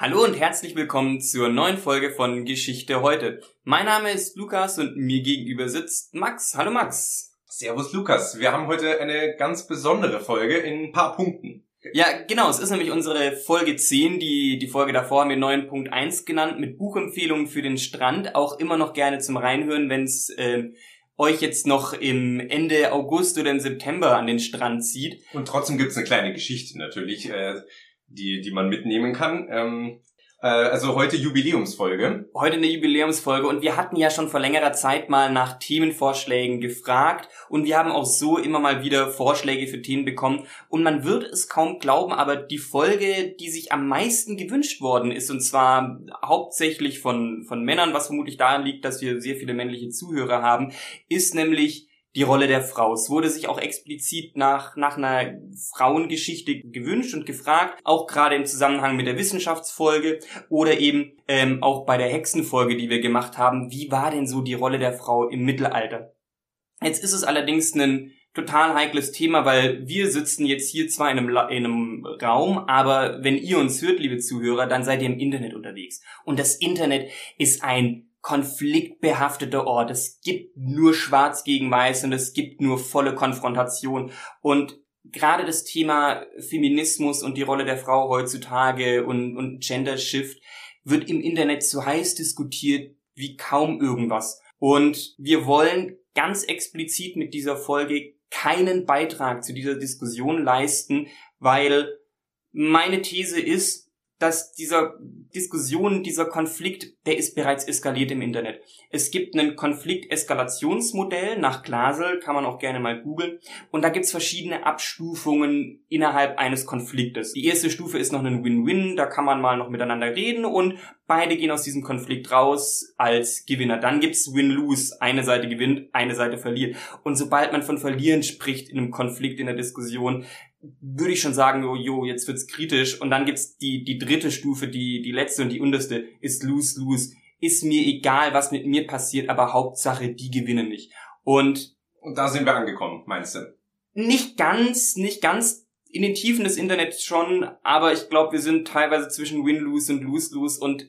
Hallo und herzlich willkommen zur neuen Folge von Geschichte heute. Mein Name ist Lukas und mir gegenüber sitzt Max. Hallo Max. Servus Lukas. Wir haben heute eine ganz besondere Folge in ein paar Punkten. Ja, genau, es ist nämlich unsere Folge 10, die, die Folge davor haben wir 9.1 genannt, mit Buchempfehlungen für den Strand, auch immer noch gerne zum Reinhören, wenn es äh, euch jetzt noch im Ende August oder im September an den Strand zieht. Und trotzdem gibt's eine kleine Geschichte natürlich. Äh, die, die man mitnehmen kann. Ähm, äh, also heute Jubiläumsfolge. Heute eine Jubiläumsfolge und wir hatten ja schon vor längerer Zeit mal nach Themenvorschlägen gefragt und wir haben auch so immer mal wieder Vorschläge für Themen bekommen und man wird es kaum glauben, aber die Folge, die sich am meisten gewünscht worden ist und zwar hauptsächlich von, von Männern, was vermutlich daran liegt, dass wir sehr viele männliche Zuhörer haben, ist nämlich die Rolle der Frau. Es wurde sich auch explizit nach, nach einer Frauengeschichte gewünscht und gefragt, auch gerade im Zusammenhang mit der Wissenschaftsfolge oder eben ähm, auch bei der Hexenfolge, die wir gemacht haben. Wie war denn so die Rolle der Frau im Mittelalter? Jetzt ist es allerdings ein total heikles Thema, weil wir sitzen jetzt hier zwar in einem, in einem Raum, aber wenn ihr uns hört, liebe Zuhörer, dann seid ihr im Internet unterwegs. Und das Internet ist ein konfliktbehafteter Ort. Es gibt nur Schwarz gegen Weiß und es gibt nur volle Konfrontation. Und gerade das Thema Feminismus und die Rolle der Frau heutzutage und, und Gender Shift wird im Internet so heiß diskutiert wie kaum irgendwas. Und wir wollen ganz explizit mit dieser Folge keinen Beitrag zu dieser Diskussion leisten, weil meine These ist, dass dieser Diskussion, dieser Konflikt, der ist bereits eskaliert im Internet. Es gibt ein Konflikteskalationsmodell nach Glasel, kann man auch gerne mal googeln. Und da gibt's verschiedene Abstufungen innerhalb eines Konfliktes. Die erste Stufe ist noch ein Win-Win, da kann man mal noch miteinander reden und beide gehen aus diesem Konflikt raus als Gewinner. Dann gibt's Win-Lose, eine Seite gewinnt, eine Seite verliert. Und sobald man von Verlieren spricht in einem Konflikt, in der Diskussion, würde ich schon sagen, oh, jo, jetzt wird's kritisch. Und dann gibt's die, die dritte Stufe, die, die letzte und die unterste, ist lose-lose. Ist mir egal, was mit mir passiert, aber Hauptsache, die gewinnen nicht. Und, und da sind wir angekommen, meinst du? Nicht ganz, nicht ganz in den Tiefen des Internets schon, aber ich glaube, wir sind teilweise zwischen Win-Lose und Lose-Lose und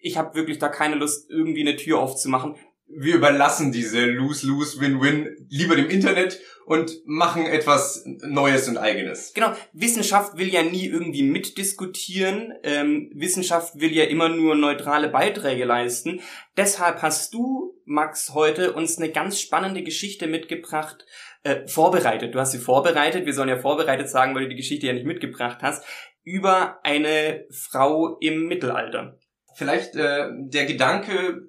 ich habe wirklich da keine Lust, irgendwie eine Tür aufzumachen wir überlassen diese Lose-Lose-Win-Win lieber dem Internet und machen etwas Neues und Eigenes. Genau, Wissenschaft will ja nie irgendwie mitdiskutieren. Ähm, Wissenschaft will ja immer nur neutrale Beiträge leisten. Deshalb hast du, Max, heute uns eine ganz spannende Geschichte mitgebracht, äh, vorbereitet. Du hast sie vorbereitet. Wir sollen ja vorbereitet sagen, weil du die Geschichte ja nicht mitgebracht hast, über eine Frau im Mittelalter vielleicht äh, der Gedanke,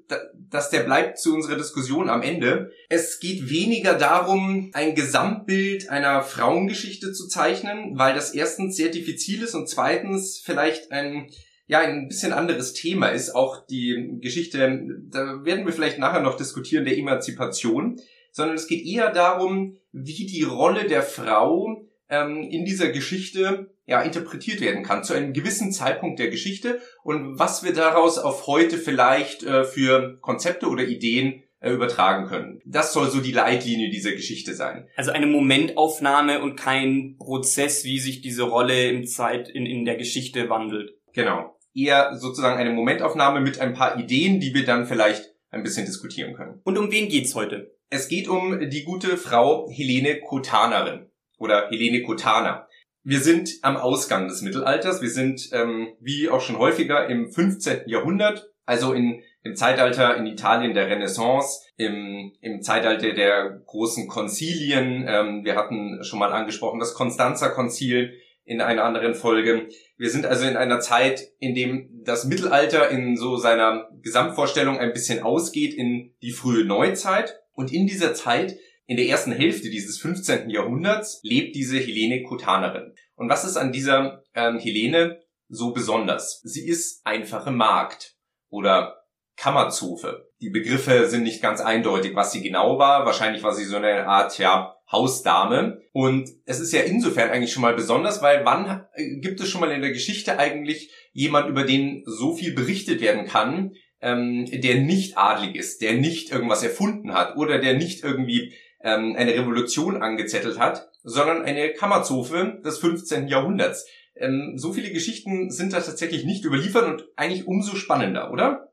dass der bleibt zu unserer Diskussion am Ende. Es geht weniger darum, ein Gesamtbild einer Frauengeschichte zu zeichnen, weil das erstens sehr diffizil ist und zweitens vielleicht ein ja ein bisschen anderes Thema ist. Auch die Geschichte, da werden wir vielleicht nachher noch diskutieren, der Emanzipation, sondern es geht eher darum, wie die Rolle der Frau ähm, in dieser Geschichte ja, interpretiert werden kann zu einem gewissen Zeitpunkt der Geschichte und was wir daraus auf heute vielleicht äh, für Konzepte oder Ideen äh, übertragen können. Das soll so die Leitlinie dieser Geschichte sein. Also eine Momentaufnahme und kein Prozess, wie sich diese Rolle im Zeit in, in der Geschichte wandelt. Genau. Eher sozusagen eine Momentaufnahme mit ein paar Ideen, die wir dann vielleicht ein bisschen diskutieren können. Und um wen geht's heute? Es geht um die gute Frau Helene Kotanerin oder Helene Kotana. Wir sind am Ausgang des Mittelalters. Wir sind, ähm, wie auch schon häufiger, im 15. Jahrhundert, also in, im Zeitalter in Italien der Renaissance, im, im Zeitalter der großen Konzilien. Ähm, wir hatten schon mal angesprochen das Konstanzer Konzil in einer anderen Folge. Wir sind also in einer Zeit, in dem das Mittelalter in so seiner Gesamtvorstellung ein bisschen ausgeht in die frühe Neuzeit. Und in dieser Zeit in der ersten Hälfte dieses 15. Jahrhunderts lebt diese Helene Kotanerin. Und was ist an dieser ähm, Helene so besonders? Sie ist einfache Magd oder Kammerzofe. Die Begriffe sind nicht ganz eindeutig, was sie genau war. Wahrscheinlich war sie so eine Art, ja, Hausdame. Und es ist ja insofern eigentlich schon mal besonders, weil wann äh, gibt es schon mal in der Geschichte eigentlich jemand, über den so viel berichtet werden kann, ähm, der nicht adlig ist, der nicht irgendwas erfunden hat oder der nicht irgendwie ähm, eine Revolution angezettelt hat, sondern eine Kammerzofe des 15. Jahrhunderts. Ähm, so viele Geschichten sind da tatsächlich nicht überliefert und eigentlich umso spannender, oder?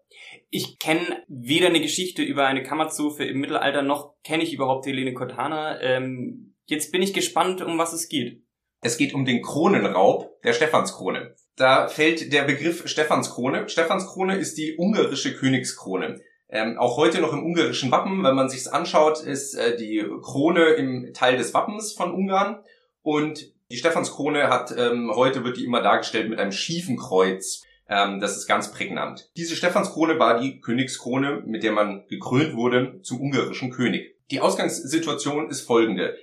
Ich kenne weder eine Geschichte über eine Kammerzofe im Mittelalter, noch kenne ich überhaupt Helene Cortana. Ähm, jetzt bin ich gespannt, um was es geht. Es geht um den Kronenraub der Stephanskrone. Da fällt der Begriff Stephanskrone. Stephanskrone ist die ungarische Königskrone. Ähm, auch heute noch im ungarischen Wappen, wenn man sich's anschaut, ist äh, die Krone im Teil des Wappens von Ungarn. Und die Stephanskrone hat, ähm, heute wird die immer dargestellt mit einem schiefen Kreuz. Ähm, das ist ganz prägnant. Diese Stephanskrone war die Königskrone, mit der man gekrönt wurde zum ungarischen König. Die Ausgangssituation ist folgende.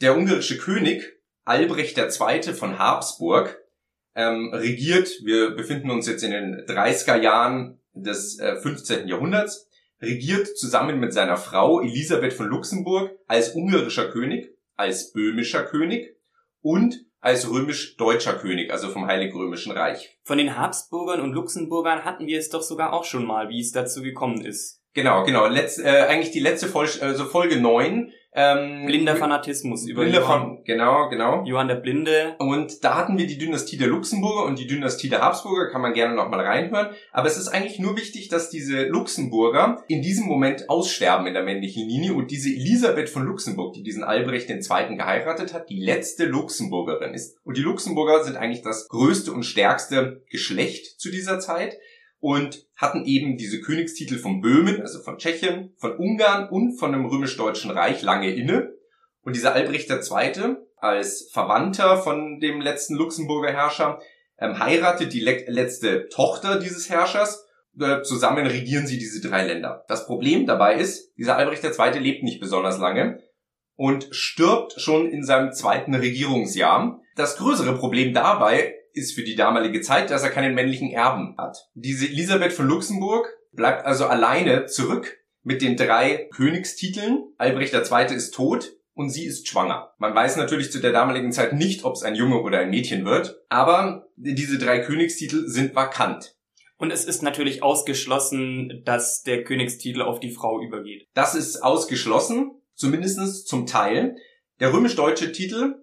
Der ungarische König, Albrecht II. von Habsburg, ähm, regiert, wir befinden uns jetzt in den 30er Jahren des äh, 15. Jahrhunderts, regiert zusammen mit seiner Frau Elisabeth von Luxemburg als ungarischer König, als böhmischer König und als römisch-deutscher König, also vom Heilig-Römischen Reich. Von den Habsburgern und Luxemburgern hatten wir es doch sogar auch schon mal, wie es dazu gekommen ist. Genau, genau. Letz, äh, eigentlich die letzte Folge, also Folge 9 ähm, Blinder Fanatismus über Blinder Johann, genau, genau. Johann der Blinde. Und da hatten wir die Dynastie der Luxemburger und die Dynastie der Habsburger, kann man gerne nochmal reinhören. Aber es ist eigentlich nur wichtig, dass diese Luxemburger in diesem Moment aussterben in der männlichen Linie und diese Elisabeth von Luxemburg, die diesen Albrecht II. geheiratet hat, die letzte Luxemburgerin ist. Und die Luxemburger sind eigentlich das größte und stärkste Geschlecht zu dieser Zeit und hatten eben diese Königstitel von Böhmen, also von Tschechien, von Ungarn und von dem römisch-deutschen Reich lange inne. Und dieser Albrecht II. als Verwandter von dem letzten Luxemburger Herrscher ähm, heiratet die le letzte Tochter dieses Herrschers. Äh, zusammen regieren sie diese drei Länder. Das Problem dabei ist, dieser Albrecht II. lebt nicht besonders lange und stirbt schon in seinem zweiten Regierungsjahr. Das größere Problem dabei ist für die damalige Zeit, dass er keinen männlichen Erben hat. Diese Elisabeth von Luxemburg bleibt also alleine zurück mit den drei Königstiteln. Albrecht II. ist tot und sie ist schwanger. Man weiß natürlich zu der damaligen Zeit nicht, ob es ein Junge oder ein Mädchen wird, aber diese drei Königstitel sind vakant. Und es ist natürlich ausgeschlossen, dass der Königstitel auf die Frau übergeht. Das ist ausgeschlossen, zumindest zum Teil. Der römisch-deutsche Titel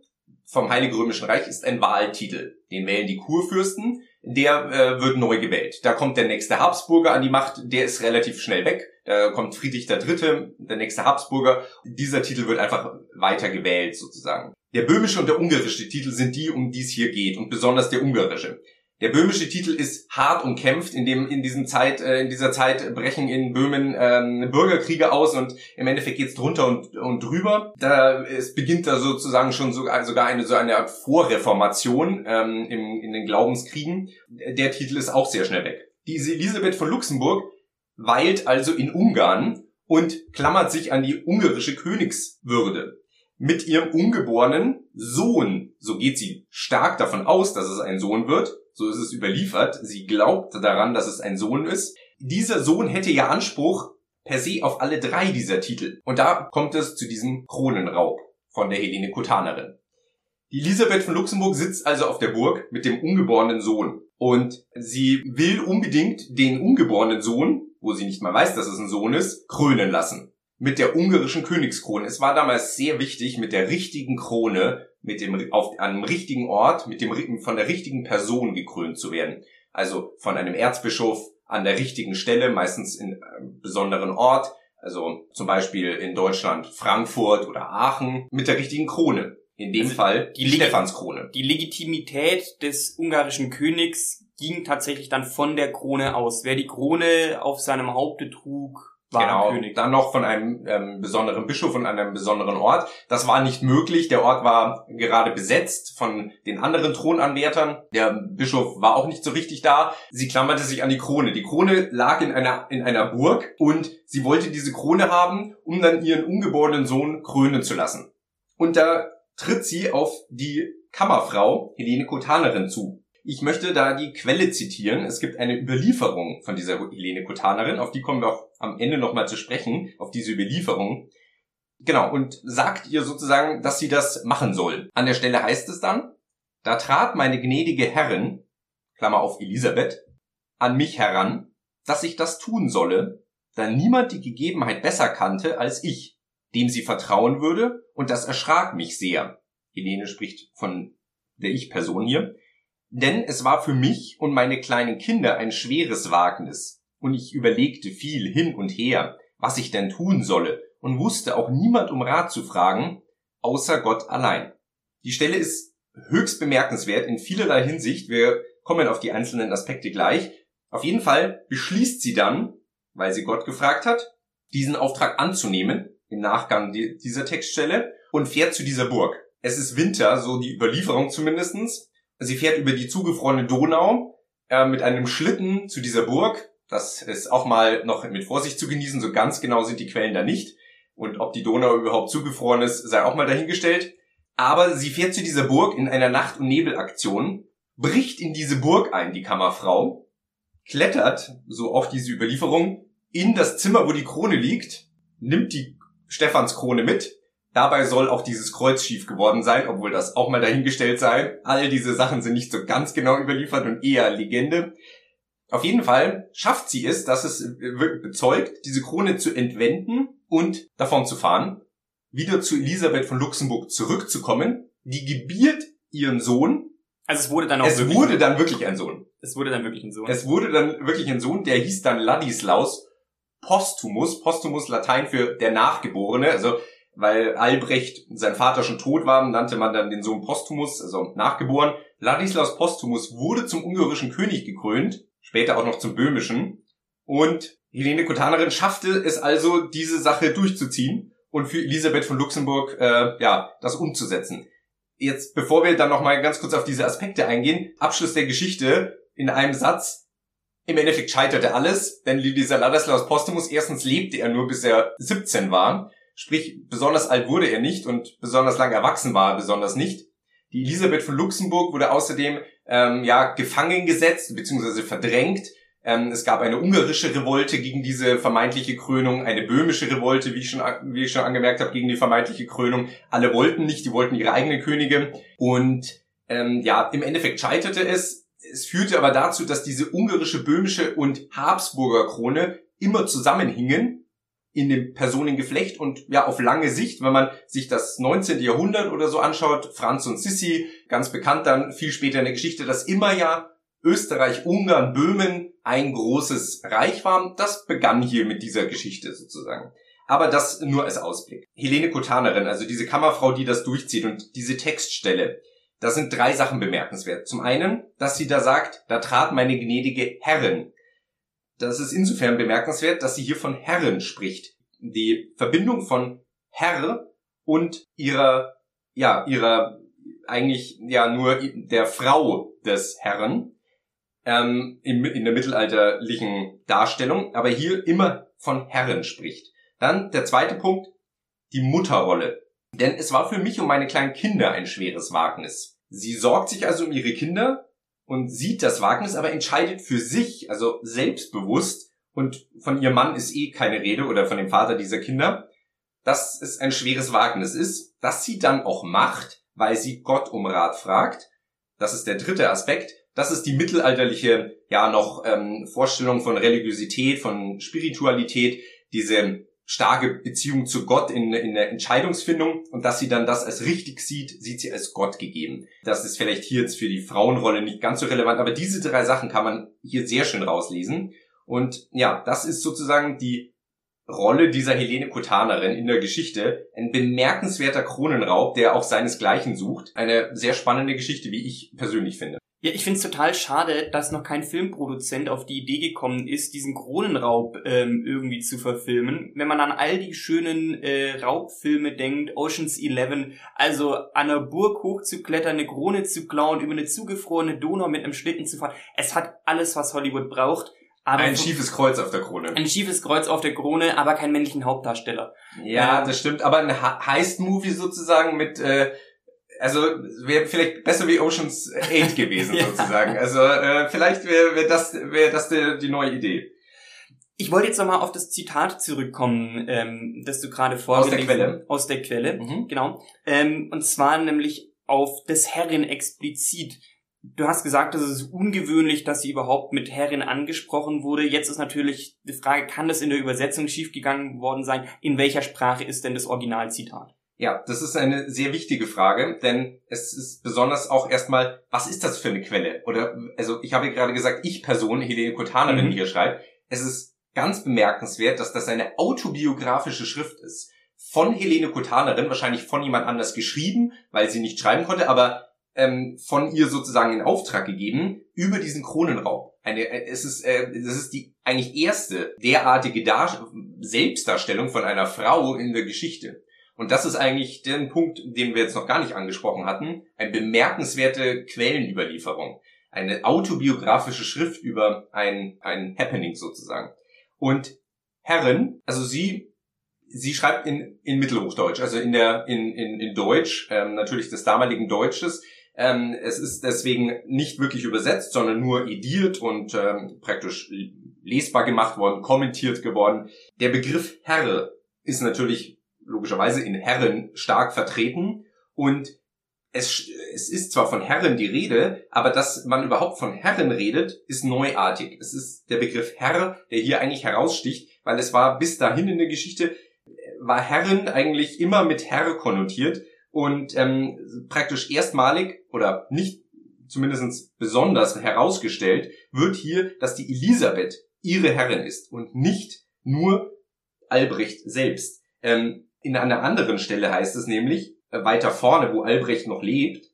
vom Heiligen Römischen Reich ist ein Wahltitel. Den wählen die Kurfürsten, der äh, wird neu gewählt. Da kommt der nächste Habsburger an die Macht, der ist relativ schnell weg. Da kommt Friedrich III., der nächste Habsburger. Dieser Titel wird einfach weiter gewählt sozusagen. Der böhmische und der ungarische Titel sind die, um die es hier geht und besonders der ungarische. Der böhmische Titel ist hart umkämpft. In dem in diesem Zeit äh, in dieser Zeit brechen in Böhmen ähm, Bürgerkriege aus und im Endeffekt geht's drunter und, und drüber. Da es beginnt da sozusagen schon sogar, sogar eine so eine Art Vorreformation ähm, im, in den Glaubenskriegen. Der Titel ist auch sehr schnell weg. Diese Elisabeth von Luxemburg weilt also in Ungarn und klammert sich an die ungarische Königswürde mit ihrem ungeborenen Sohn. So geht sie stark davon aus, dass es ein Sohn wird so ist es überliefert. Sie glaubt daran, dass es ein Sohn ist. Dieser Sohn hätte ja Anspruch per se auf alle drei dieser Titel. Und da kommt es zu diesem Kronenraub von der Helene Kutanerin. Die Elisabeth von Luxemburg sitzt also auf der Burg mit dem ungeborenen Sohn. Und sie will unbedingt den ungeborenen Sohn, wo sie nicht mal weiß, dass es ein Sohn ist, krönen lassen. Mit der ungarischen Königskrone. Es war damals sehr wichtig, mit der richtigen Krone mit dem, auf einem richtigen Ort, mit dem, von der richtigen Person gekrönt zu werden. Also von einem Erzbischof an der richtigen Stelle, meistens in einem besonderen Ort, also zum Beispiel in Deutschland Frankfurt oder Aachen, mit der richtigen Krone. In dem also Fall die, die Stephanskrone. Die Legitimität des ungarischen Königs ging tatsächlich dann von der Krone aus. Wer die Krone auf seinem Haupte trug, genau, König. dann noch von einem ähm, besonderen Bischof und einem besonderen Ort. Das war nicht möglich. Der Ort war gerade besetzt von den anderen Thronanwärtern. Der Bischof war auch nicht so richtig da. Sie klammerte sich an die Krone. Die Krone lag in einer, in einer Burg und sie wollte diese Krone haben, um dann ihren ungeborenen Sohn krönen zu lassen. Und da tritt sie auf die Kammerfrau Helene Kotanerin zu. Ich möchte da die Quelle zitieren. Es gibt eine Überlieferung von dieser Helene Kotanerin, auf die kommen wir auch am Ende nochmal zu sprechen, auf diese Überlieferung. Genau, und sagt ihr sozusagen, dass sie das machen soll. An der Stelle heißt es dann, da trat meine gnädige Herrin, Klammer auf Elisabeth, an mich heran, dass ich das tun solle, da niemand die Gegebenheit besser kannte als ich, dem sie vertrauen würde, und das erschrak mich sehr. Helene spricht von der Ich-Person hier Denn es war für mich und meine kleinen Kinder ein schweres Wagnis, und ich überlegte viel hin und her, was ich denn tun solle, und wusste auch niemand um Rat zu fragen, außer Gott allein. Die Stelle ist höchst bemerkenswert in vielerlei Hinsicht. Wir kommen auf die einzelnen Aspekte gleich. Auf jeden Fall beschließt sie dann, weil sie Gott gefragt hat, diesen Auftrag anzunehmen, im Nachgang dieser Textstelle, und fährt zu dieser Burg. Es ist Winter, so die Überlieferung zumindestens. Sie fährt über die zugefrorene Donau äh, mit einem Schlitten zu dieser Burg. Das ist auch mal noch mit Vorsicht zu genießen. So ganz genau sind die Quellen da nicht. Und ob die Donau überhaupt zugefroren ist, sei auch mal dahingestellt. Aber sie fährt zu dieser Burg in einer Nacht- und Nebelaktion, bricht in diese Burg ein, die Kammerfrau, klettert, so auch diese Überlieferung, in das Zimmer, wo die Krone liegt, nimmt die Stephanskrone mit. Dabei soll auch dieses Kreuz schief geworden sein, obwohl das auch mal dahingestellt sei. All diese Sachen sind nicht so ganz genau überliefert und eher Legende. Auf jeden Fall schafft sie es, dass es bezeugt, diese Krone zu entwenden und davon zu fahren, wieder zu Elisabeth von Luxemburg zurückzukommen. Die gebiert ihren Sohn. Also es wurde dann auch es wirklich, wurde dann wirklich ein Sohn. es wurde dann wirklich ein Sohn. Es wurde dann wirklich ein Sohn, der hieß dann Ladislaus Postumus. Postumus Latein für der Nachgeborene. Also weil Albrecht sein Vater schon tot war, nannte man dann den Sohn Postumus, also nachgeboren. Ladislaus Postumus wurde zum ungarischen König gekrönt, später auch noch zum böhmischen. Und Helene Kotanerin schaffte es also, diese Sache durchzuziehen und für Elisabeth von Luxemburg äh, ja das umzusetzen. Jetzt, bevor wir dann noch mal ganz kurz auf diese Aspekte eingehen, Abschluss der Geschichte in einem Satz. Im Endeffekt scheiterte alles, denn dieser Ladislaus Postumus, erstens lebte er nur bis er 17 war, sprich besonders alt wurde er nicht und besonders lang erwachsen war er besonders nicht. Die Elisabeth von Luxemburg wurde außerdem ähm, ja gefangen gesetzt bzw. verdrängt ähm, es gab eine ungarische Revolte gegen diese vermeintliche Krönung, eine böhmische Revolte, wie ich schon, wie ich schon angemerkt habe, gegen die vermeintliche Krönung. Alle wollten nicht, die wollten ihre eigene Könige. Und ähm, ja, im Endeffekt scheiterte es. Es führte aber dazu, dass diese ungarische, böhmische und Habsburger Krone immer zusammenhingen in dem Personengeflecht und ja auf lange Sicht, wenn man sich das 19. Jahrhundert oder so anschaut, Franz und Sissi, ganz bekannt dann viel später in der Geschichte, dass immer ja Österreich, Ungarn, Böhmen ein großes Reich war. Das begann hier mit dieser Geschichte sozusagen. Aber das nur als Ausblick. Helene Kotanerin, also diese Kammerfrau, die das durchzieht und diese Textstelle, da sind drei Sachen bemerkenswert. Zum einen, dass sie da sagt, da trat meine gnädige Herrin. Das ist insofern bemerkenswert, dass sie hier von Herren spricht. Die Verbindung von Herr und ihrer, ja, ihrer eigentlich ja nur der Frau des Herren ähm, in, in der mittelalterlichen Darstellung, aber hier immer von Herren spricht. Dann der zweite Punkt, die Mutterrolle. Denn es war für mich und meine kleinen Kinder ein schweres Wagnis. Sie sorgt sich also um ihre Kinder und sieht das Wagnis, aber entscheidet für sich, also selbstbewusst, und von ihrem Mann ist eh keine Rede oder von dem Vater dieser Kinder, dass es ein schweres Wagnis ist, dass sie dann auch macht, weil sie Gott um Rat fragt. Das ist der dritte Aspekt. Das ist die mittelalterliche, ja, noch ähm, Vorstellung von Religiosität, von Spiritualität, diese starke Beziehung zu Gott in, in der Entscheidungsfindung und dass sie dann das als richtig sieht, sieht sie als Gott gegeben. Das ist vielleicht hier jetzt für die Frauenrolle nicht ganz so relevant, aber diese drei Sachen kann man hier sehr schön rauslesen. Und ja, das ist sozusagen die Rolle dieser Helene Kotanerin in der Geschichte. Ein bemerkenswerter Kronenraub, der auch seinesgleichen sucht. Eine sehr spannende Geschichte, wie ich persönlich finde. Ja, ich find's total schade, dass noch kein Filmproduzent auf die Idee gekommen ist, diesen Kronenraub ähm, irgendwie zu verfilmen. Wenn man an all die schönen äh, Raubfilme denkt, Oceans 11, also an einer Burg hochzuklettern, eine Krone zu klauen, über eine zugefrorene Donau mit einem Schlitten zu fahren. Es hat alles, was Hollywood braucht. Aber ein schiefes Kreuz auf der Krone. Ein schiefes Kreuz auf der Krone, aber keinen männlichen Hauptdarsteller. Ja, ähm, das stimmt. Aber ein Heist-Movie sozusagen mit äh, also wäre vielleicht besser wie Oceans 8 gewesen ja. sozusagen. Also äh, vielleicht wäre wär das wäre das die, die neue Idee. Ich wollte jetzt nochmal auf das Zitat zurückkommen, ähm, das du gerade vorgelesen hast. Aus der Quelle. Aus der Quelle, mhm. genau. Ähm, und zwar nämlich auf des Herrin explizit. Du hast gesagt, es ist ungewöhnlich, dass sie überhaupt mit Herrin angesprochen wurde. Jetzt ist natürlich die Frage, kann das in der Übersetzung schiefgegangen worden sein? In welcher Sprache ist denn das Originalzitat? Ja, das ist eine sehr wichtige Frage, denn es ist besonders auch erstmal, was ist das für eine Quelle? Oder, also ich habe gerade gesagt, ich Person, Helene Kotanerin, mhm. die hier schreibt, es ist ganz bemerkenswert, dass das eine autobiografische Schrift ist. Von Helene Kotanerin, wahrscheinlich von jemand anders geschrieben, weil sie nicht schreiben konnte, aber ähm, von ihr sozusagen in Auftrag gegeben, über diesen Kronenraub. Eine, äh, es ist, äh, das ist die eigentlich erste derartige Dar Selbstdarstellung von einer Frau in der Geschichte. Und das ist eigentlich der Punkt, den wir jetzt noch gar nicht angesprochen hatten. Eine bemerkenswerte Quellenüberlieferung. Eine autobiografische Schrift über ein, ein Happening sozusagen. Und Herren, also sie, sie schreibt in, in Mittelhochdeutsch, also in der, in, in, in Deutsch, ähm, natürlich des damaligen Deutsches. Ähm, es ist deswegen nicht wirklich übersetzt, sondern nur ediert und ähm, praktisch lesbar gemacht worden, kommentiert geworden. Der Begriff Herr ist natürlich logischerweise in Herren stark vertreten und es, es ist zwar von Herren die Rede, aber dass man überhaupt von Herren redet, ist neuartig. Es ist der Begriff Herr, der hier eigentlich heraussticht, weil es war bis dahin in der Geschichte, war Herren eigentlich immer mit Herr konnotiert und ähm, praktisch erstmalig oder nicht zumindest besonders herausgestellt wird hier, dass die Elisabeth ihre Herrin ist und nicht nur Albrecht selbst. Ähm, in einer anderen Stelle heißt es nämlich, äh, weiter vorne, wo Albrecht noch lebt,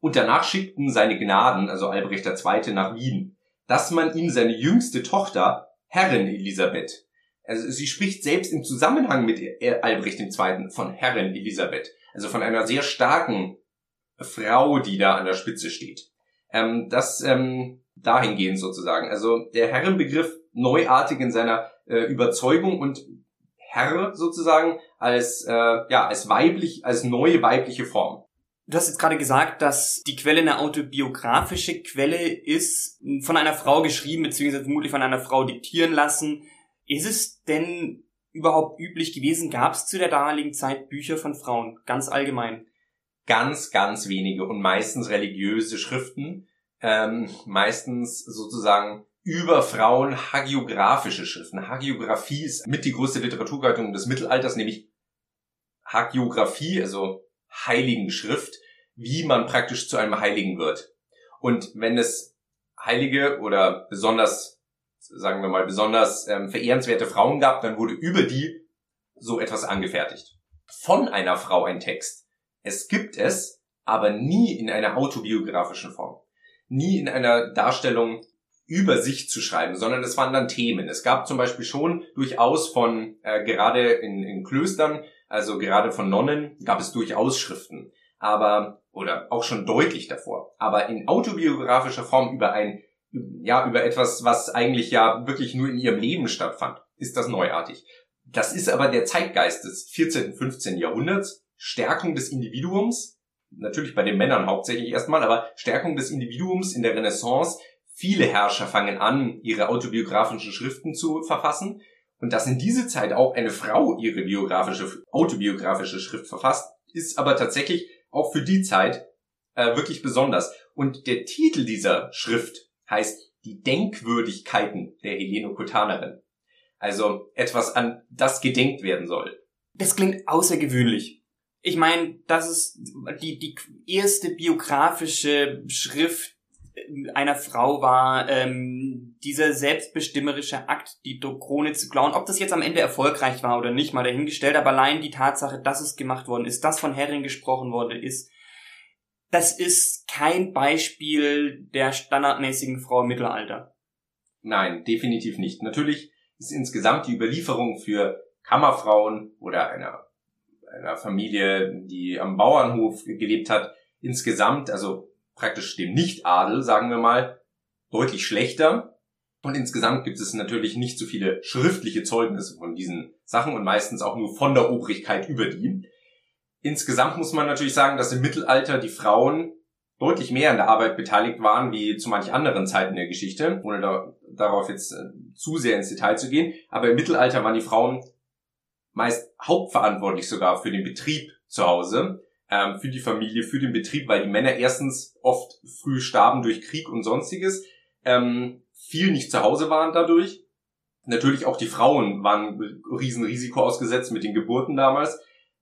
und danach schickten seine Gnaden, also Albrecht II., nach Wien, dass man ihm seine jüngste Tochter, Herrin Elisabeth, also sie spricht selbst im Zusammenhang mit Albrecht II. von Herrin Elisabeth, also von einer sehr starken Frau, die da an der Spitze steht. Ähm, das ähm, dahingehend sozusagen. Also der Herrenbegriff neuartig in seiner äh, Überzeugung und Herr sozusagen als äh, ja als weiblich als neue weibliche Form. Du hast jetzt gerade gesagt, dass die Quelle eine autobiografische Quelle ist, von einer Frau geschrieben, beziehungsweise vermutlich von einer Frau diktieren lassen. Ist es denn überhaupt üblich gewesen? Gab es zu der damaligen Zeit Bücher von Frauen, ganz allgemein? Ganz, ganz wenige und meistens religiöse Schriften, ähm, meistens sozusagen über Frauen hagiografische Schriften. Hagiografie ist mit die größte Literaturgattung des Mittelalters, nämlich Hagiografie, also Heiligen Schrift, wie man praktisch zu einem Heiligen wird. Und wenn es heilige oder besonders, sagen wir mal, besonders ähm, verehrenswerte Frauen gab, dann wurde über die so etwas angefertigt. Von einer Frau ein Text. Es gibt es, aber nie in einer autobiografischen Form. Nie in einer Darstellung über sich zu schreiben, sondern es waren dann Themen. Es gab zum Beispiel schon durchaus von, äh, gerade in, in Klöstern, also gerade von Nonnen, gab es durchaus Schriften. Aber, oder auch schon deutlich davor. Aber in autobiografischer Form über ein, ja, über etwas, was eigentlich ja wirklich nur in ihrem Leben stattfand, ist das neuartig. Das ist aber der Zeitgeist des 14., 15. Jahrhunderts. Stärkung des Individuums, natürlich bei den Männern hauptsächlich erstmal, aber Stärkung des Individuums in der Renaissance, Viele Herrscher fangen an, ihre autobiografischen Schriften zu verfassen. Und dass in diese Zeit auch eine Frau ihre biografische, autobiografische Schrift verfasst, ist aber tatsächlich auch für die Zeit äh, wirklich besonders. Und der Titel dieser Schrift heißt Die Denkwürdigkeiten der Helenokotanerin. Also etwas, an das gedenkt werden soll. Das klingt außergewöhnlich. Ich meine, das ist die, die erste biografische Schrift, einer Frau war, ähm, dieser selbstbestimmerische Akt, die Krone zu klauen. Ob das jetzt am Ende erfolgreich war oder nicht, mal dahingestellt, aber allein die Tatsache, dass es gemacht worden ist, dass von Herrin gesprochen worden ist, das ist kein Beispiel der standardmäßigen Frau im Mittelalter. Nein, definitiv nicht. Natürlich ist insgesamt die Überlieferung für Kammerfrauen oder einer, einer Familie, die am Bauernhof gelebt hat, insgesamt, also praktisch dem Nichtadel, sagen wir mal, deutlich schlechter. Und insgesamt gibt es natürlich nicht so viele schriftliche Zeugnisse von diesen Sachen und meistens auch nur von der Obrigkeit über die. Insgesamt muss man natürlich sagen, dass im Mittelalter die Frauen deutlich mehr an der Arbeit beteiligt waren, wie zu manch anderen Zeiten der Geschichte, ohne da, darauf jetzt äh, zu sehr ins Detail zu gehen. Aber im Mittelalter waren die Frauen meist hauptverantwortlich sogar für den Betrieb zu Hause ähm, für die Familie, für den Betrieb, weil die Männer erstens oft früh starben durch Krieg und sonstiges, ähm, viel nicht zu Hause waren dadurch. Natürlich auch die Frauen waren Riesenrisiko ausgesetzt mit den Geburten damals.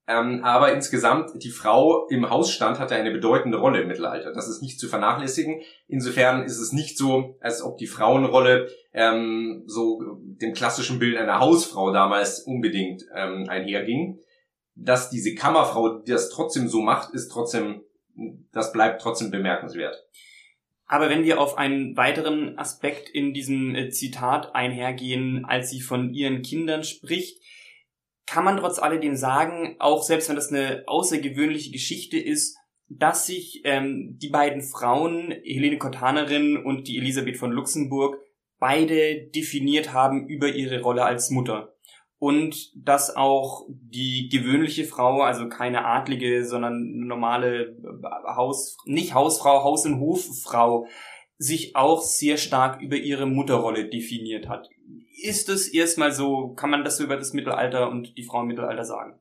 Ähm, aber insgesamt, die Frau im Hausstand hatte eine bedeutende Rolle im Mittelalter. Das ist nicht zu vernachlässigen. Insofern ist es nicht so, als ob die Frauenrolle ähm, so dem klassischen Bild einer Hausfrau damals unbedingt ähm, einherging. Dass diese Kammerfrau das trotzdem so macht, ist trotzdem, das bleibt trotzdem bemerkenswert. Aber wenn wir auf einen weiteren Aspekt in diesem äh, Zitat einhergehen, als sie von ihren Kindern spricht, kann man trotz alledem sagen, auch selbst wenn das eine außergewöhnliche Geschichte ist, dass sich ähm, die beiden Frauen, Helene Cortanerin und die Elisabeth von Luxemburg, beide definiert haben über ihre Rolle als Mutter. Und dass auch die gewöhnliche Frau, also keine adlige, sondern normale Haus, nicht Hausfrau, Haus- und Hoffrau, sich auch sehr stark über ihre Mutterrolle definiert hat ist es erstmal so, kann man das über das Mittelalter und die Frau im Mittelalter sagen?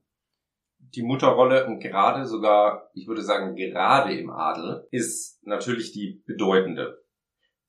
Die Mutterrolle und gerade sogar, ich würde sagen, gerade im Adel ist natürlich die bedeutende.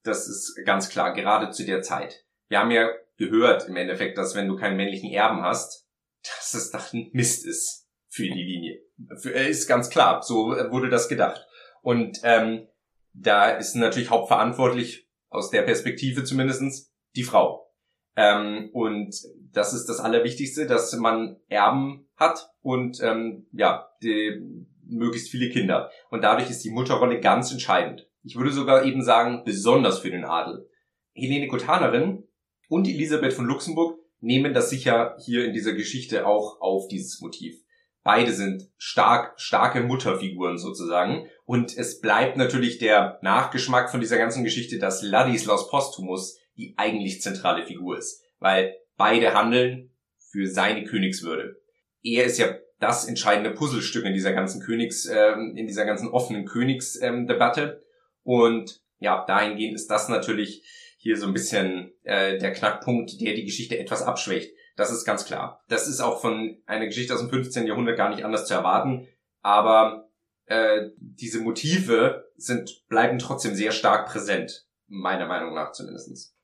Das ist ganz klar, gerade zu der Zeit. Wir haben ja gehört im Endeffekt, dass wenn du keinen männlichen Erben hast, dass es ein Mist ist für die Linie. Für, äh, ist ganz klar, so wurde das gedacht. Und ähm, da ist natürlich hauptverantwortlich, aus der Perspektive zumindestens die Frau. Ähm, und das ist das Allerwichtigste, dass man Erben hat und ähm, ja, die, möglichst viele Kinder. Und dadurch ist die Mutterrolle ganz entscheidend. Ich würde sogar eben sagen, besonders für den Adel. Helene Kotanerin und Elisabeth von Luxemburg nehmen das sicher hier in dieser Geschichte auch auf dieses Motiv. Beide sind stark, starke Mutterfiguren sozusagen. Und es bleibt natürlich der Nachgeschmack von dieser ganzen Geschichte, dass Ladislaus Postumus die eigentlich zentrale Figur ist, weil beide handeln für seine Königswürde. Er ist ja das entscheidende Puzzlestück in dieser ganzen Königs, äh, in dieser ganzen offenen Königsdebatte. Ähm, und ja, dahingehend ist das natürlich hier so ein bisschen äh, der Knackpunkt, der die Geschichte etwas abschwächt. Das ist ganz klar. Das ist auch von einer Geschichte aus dem 15. Jahrhundert gar nicht anders zu erwarten. Aber äh, diese Motive sind bleiben trotzdem sehr stark präsent, meiner Meinung nach zumindestens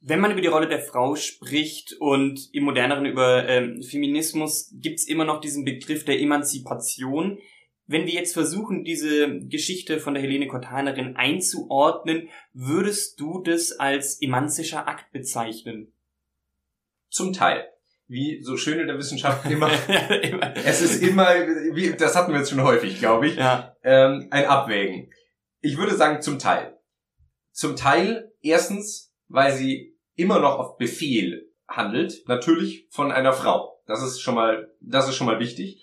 wenn man über die Rolle der Frau spricht und im moderneren über ähm, Feminismus, gibt's immer noch diesen Begriff der Emanzipation. Wenn wir jetzt versuchen, diese Geschichte von der Helene Cortanerin einzuordnen, würdest du das als emanzischer Akt bezeichnen? Zum Teil. Wie so schön in der Wissenschaft immer. es ist immer, wie, das hatten wir jetzt schon häufig, glaube ich, ja. ähm, ein Abwägen. Ich würde sagen zum Teil. Zum Teil erstens weil sie immer noch auf Befehl handelt, natürlich von einer Frau. Das ist schon mal, das ist schon mal wichtig.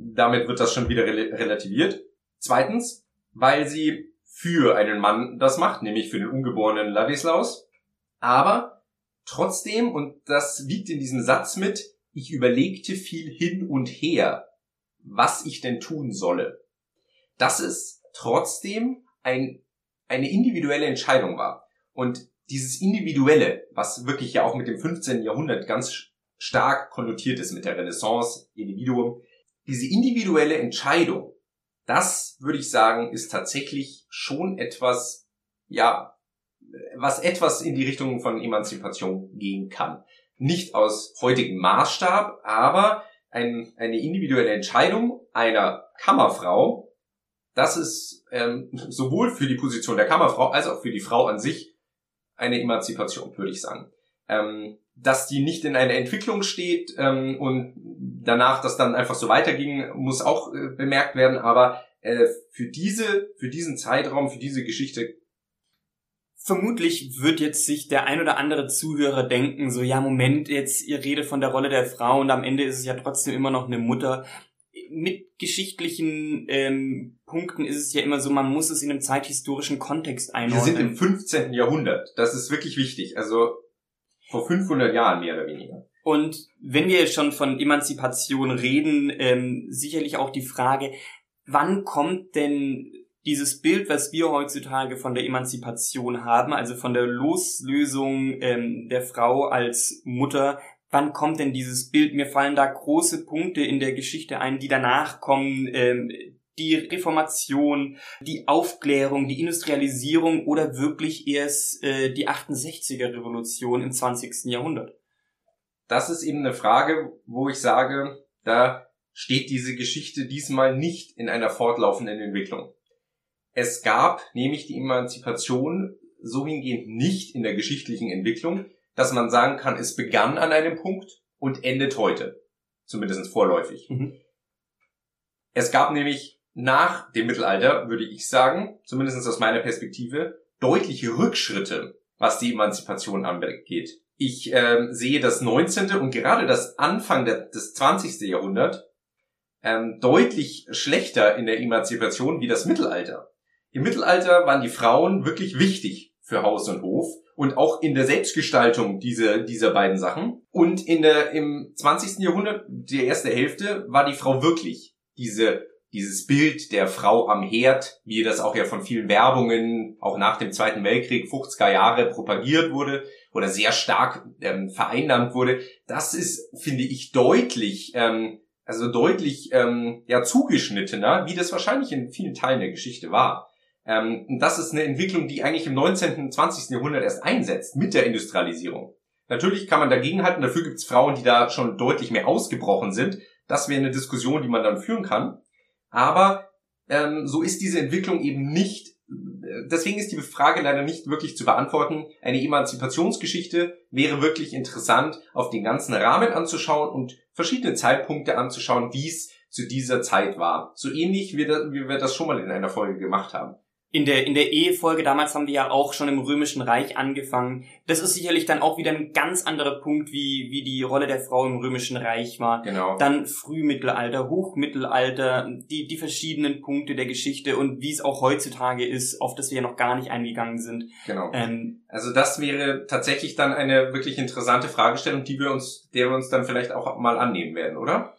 Damit wird das schon wieder rel relativiert. Zweitens, weil sie für einen Mann das macht, nämlich für den ungeborenen Ladislaus. Aber trotzdem, und das liegt in diesem Satz mit, ich überlegte viel hin und her, was ich denn tun solle. Dass es trotzdem ein, eine individuelle Entscheidung war. Und dieses Individuelle, was wirklich ja auch mit dem 15. Jahrhundert ganz stark konnotiert ist mit der Renaissance, Individuum, diese individuelle Entscheidung, das würde ich sagen, ist tatsächlich schon etwas, ja, was etwas in die Richtung von Emanzipation gehen kann. Nicht aus heutigem Maßstab, aber ein, eine individuelle Entscheidung einer Kammerfrau, das ist ähm, sowohl für die Position der Kammerfrau als auch für die Frau an sich eine Emanzipation, würde ich sagen. Ähm, dass die nicht in einer Entwicklung steht ähm, und danach das dann einfach so weiterging, muss auch äh, bemerkt werden. Aber äh, für diese, für diesen Zeitraum, für diese Geschichte Vermutlich wird jetzt sich der ein oder andere Zuhörer denken, so ja, Moment, jetzt ihr redet von der Rolle der Frau und am Ende ist es ja trotzdem immer noch eine Mutter mit geschichtlichen ähm, Punkten ist es ja immer so, man muss es in einem zeithistorischen Kontext einordnen. Wir sind im 15. Jahrhundert. Das ist wirklich wichtig. Also vor 500 Jahren mehr oder weniger. Und wenn wir schon von Emanzipation reden, ähm, sicherlich auch die Frage, wann kommt denn dieses Bild, was wir heutzutage von der Emanzipation haben, also von der Loslösung ähm, der Frau als Mutter, wann kommt denn dieses Bild? Mir fallen da große Punkte in der Geschichte ein, die danach kommen. Ähm, die Reformation, die Aufklärung, die Industrialisierung oder wirklich erst äh, die 68er Revolution im 20. Jahrhundert? Das ist eben eine Frage, wo ich sage, da steht diese Geschichte diesmal nicht in einer fortlaufenden Entwicklung. Es gab nämlich die Emanzipation so hingehend nicht in der geschichtlichen Entwicklung, dass man sagen kann, es begann an einem Punkt und endet heute. Zumindest vorläufig. Mhm. Es gab nämlich nach dem Mittelalter, würde ich sagen, zumindest aus meiner Perspektive, deutliche Rückschritte, was die Emanzipation angeht. Ich äh, sehe das 19. und gerade das Anfang der, des 20. Jahrhundert ähm, deutlich schlechter in der Emanzipation wie das Mittelalter. Im Mittelalter waren die Frauen wirklich wichtig für Haus und Hof und auch in der Selbstgestaltung dieser, dieser beiden Sachen. Und in der, im 20. Jahrhundert, der erste Hälfte, war die Frau wirklich diese, dieses Bild der Frau am Herd, wie das auch ja von vielen Werbungen, auch nach dem Zweiten Weltkrieg, 50er Jahre propagiert wurde oder sehr stark ähm, vereinnahmt wurde. Das ist, finde ich, deutlich, ähm, also deutlich ähm, ja zugeschnittener, wie das wahrscheinlich in vielen Teilen der Geschichte war. Ähm, und das ist eine Entwicklung, die eigentlich im 19. und 20. Jahrhundert erst einsetzt mit der Industrialisierung. Natürlich kann man dagegenhalten, dafür gibt es Frauen, die da schon deutlich mehr ausgebrochen sind. Das wäre eine Diskussion, die man dann führen kann. Aber ähm, so ist diese Entwicklung eben nicht deswegen ist die Frage leider nicht wirklich zu beantworten. Eine Emanzipationsgeschichte wäre wirklich interessant, auf den ganzen Rahmen anzuschauen und verschiedene Zeitpunkte anzuschauen, wie es zu dieser Zeit war. So ähnlich wie wir das schon mal in einer Folge gemacht haben in der, in der Ehefolge, damals haben wir ja auch schon im Römischen Reich angefangen. Das ist sicherlich dann auch wieder ein ganz anderer Punkt, wie, wie die Rolle der Frau im Römischen Reich war. Genau. Dann Frühmittelalter, Hochmittelalter, die, die verschiedenen Punkte der Geschichte und wie es auch heutzutage ist, auf das wir ja noch gar nicht eingegangen sind. Genau. Ähm, also das wäre tatsächlich dann eine wirklich interessante Fragestellung, die wir uns, der wir uns dann vielleicht auch mal annehmen werden, oder?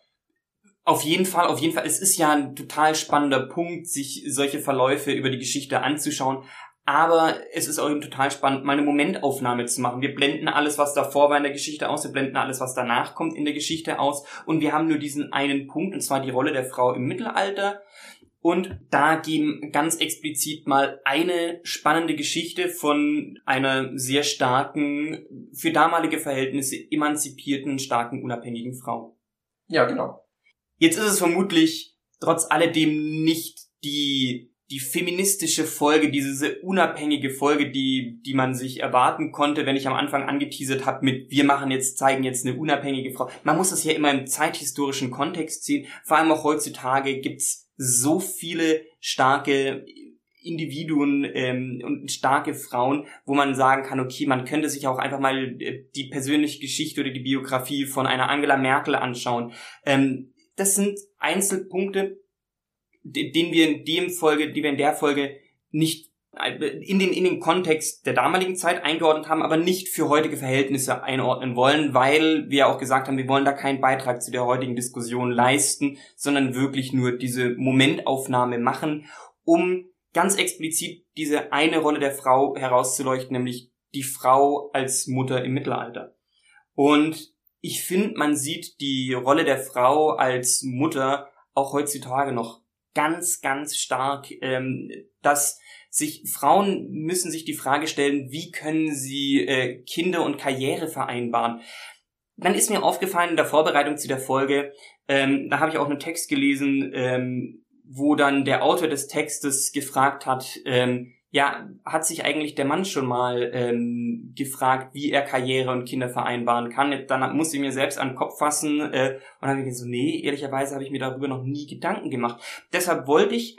Auf jeden Fall, auf jeden Fall. Es ist ja ein total spannender Punkt, sich solche Verläufe über die Geschichte anzuschauen. Aber es ist auch eben total spannend, mal eine Momentaufnahme zu machen. Wir blenden alles, was davor war in der Geschichte aus, wir blenden alles, was danach kommt in der Geschichte aus. Und wir haben nur diesen einen Punkt, und zwar die Rolle der Frau im Mittelalter. Und da geben ganz explizit mal eine spannende Geschichte von einer sehr starken, für damalige Verhältnisse emanzipierten, starken, unabhängigen Frau. Ja, genau. Jetzt ist es vermutlich trotz alledem nicht die, die feministische Folge, diese unabhängige Folge, die, die man sich erwarten konnte, wenn ich am Anfang angeteasert habe mit wir machen jetzt, zeigen jetzt eine unabhängige Frau. Man muss das ja immer im zeithistorischen Kontext sehen. Vor allem auch heutzutage gibt's so viele starke Individuen ähm, und starke Frauen, wo man sagen kann, okay, man könnte sich auch einfach mal äh, die persönliche Geschichte oder die Biografie von einer Angela Merkel anschauen. Ähm, das sind Einzelpunkte, den wir in dem Folge, die wir in der Folge nicht in den, in den Kontext der damaligen Zeit eingeordnet haben, aber nicht für heutige Verhältnisse einordnen wollen, weil wir auch gesagt haben, wir wollen da keinen Beitrag zu der heutigen Diskussion leisten, sondern wirklich nur diese Momentaufnahme machen, um ganz explizit diese eine Rolle der Frau herauszuleuchten, nämlich die Frau als Mutter im Mittelalter. Und ich finde, man sieht die Rolle der Frau als Mutter auch heutzutage noch ganz, ganz stark, ähm, dass sich Frauen müssen sich die Frage stellen, wie können sie äh, Kinder und Karriere vereinbaren. Dann ist mir aufgefallen in der Vorbereitung zu der Folge, ähm, da habe ich auch einen Text gelesen, ähm, wo dann der Autor des Textes gefragt hat, ähm, ja, hat sich eigentlich der Mann schon mal ähm, gefragt, wie er Karriere und Kinder vereinbaren kann. Dann musste ich mir selbst an den Kopf fassen äh, und dann mir so, nee, ehrlicherweise habe ich mir darüber noch nie Gedanken gemacht. Deshalb wollte ich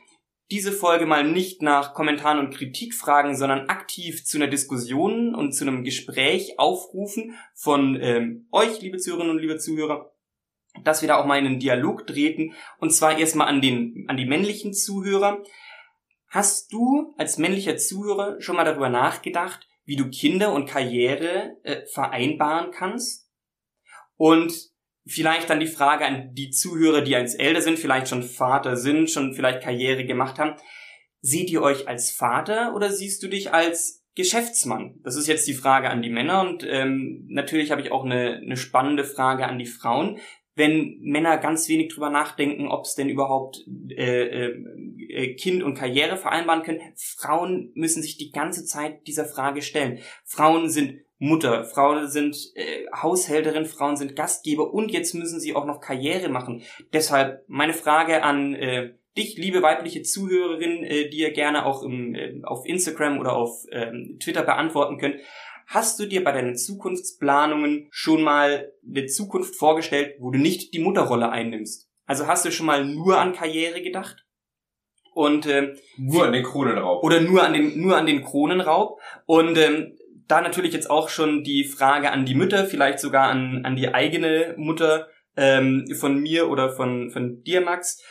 diese Folge mal nicht nach Kommentaren und Kritik fragen, sondern aktiv zu einer Diskussion und zu einem Gespräch aufrufen von ähm, euch, liebe Zuhörerinnen und liebe Zuhörer, dass wir da auch mal in einen Dialog treten und zwar erstmal an den an die männlichen Zuhörer Hast du als männlicher Zuhörer schon mal darüber nachgedacht, wie du Kinder und Karriere äh, vereinbaren kannst? Und vielleicht dann die Frage an die Zuhörer, die eins älter sind, vielleicht schon Vater sind, schon vielleicht Karriere gemacht haben. Seht ihr euch als Vater oder siehst du dich als Geschäftsmann? Das ist jetzt die Frage an die Männer und ähm, natürlich habe ich auch eine, eine spannende Frage an die Frauen wenn Männer ganz wenig drüber nachdenken, ob es denn überhaupt äh, äh, Kind und Karriere vereinbaren können. Frauen müssen sich die ganze Zeit dieser Frage stellen. Frauen sind Mutter, Frauen sind äh, Haushälterin, Frauen sind Gastgeber und jetzt müssen sie auch noch Karriere machen. Deshalb meine Frage an äh, dich, liebe weibliche Zuhörerin, äh, die ihr gerne auch im, äh, auf Instagram oder auf ähm, Twitter beantworten könnt. Hast du dir bei deinen Zukunftsplanungen schon mal eine Zukunft vorgestellt, wo du nicht die Mutterrolle einnimmst? Also hast du schon mal nur an Karriere gedacht? Und ähm, nur an den Kronenraub. Oder nur an den nur an den Kronenraub. Und ähm, da natürlich jetzt auch schon die Frage an die Mütter, vielleicht sogar an, an die eigene Mutter ähm, von mir oder von, von dir, Max.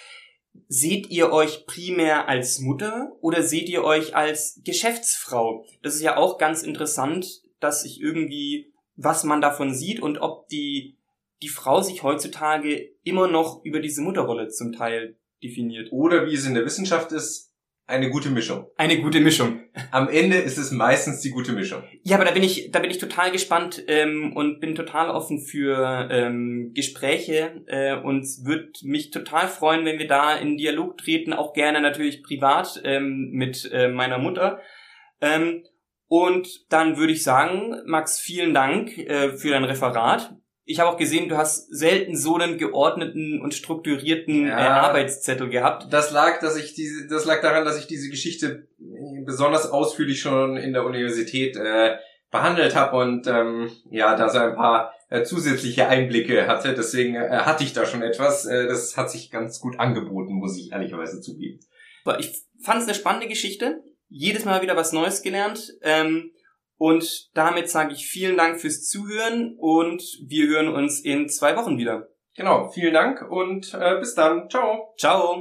Seht ihr euch primär als Mutter oder seht ihr euch als Geschäftsfrau? Das ist ja auch ganz interessant, dass ich irgendwie, was man davon sieht und ob die, die Frau sich heutzutage immer noch über diese Mutterrolle zum Teil definiert. Oder wie es in der Wissenschaft ist, eine gute Mischung. Eine gute Mischung. Am Ende ist es meistens die gute Mischung. Ja, aber da bin ich, da bin ich total gespannt ähm, und bin total offen für ähm, Gespräche äh, und würde mich total freuen, wenn wir da in Dialog treten, auch gerne natürlich privat ähm, mit äh, meiner Mutter. Ähm, und dann würde ich sagen, Max, vielen Dank äh, für dein Referat. Ich habe auch gesehen, du hast selten so einen geordneten und strukturierten ja, äh, Arbeitszettel gehabt. Das lag, dass ich diese, das lag daran, dass ich diese Geschichte besonders ausführlich schon in der Universität äh, behandelt habe und ähm, ja, da so ein paar äh, zusätzliche Einblicke hatte. Deswegen äh, hatte ich da schon etwas. Äh, das hat sich ganz gut angeboten, muss ich ehrlicherweise zugeben. Ich fand es eine spannende Geschichte jedes Mal wieder was Neues gelernt. Ähm, und damit sage ich vielen Dank fürs Zuhören und wir hören uns in zwei Wochen wieder. Genau, vielen Dank und äh, bis dann. Ciao. Ciao.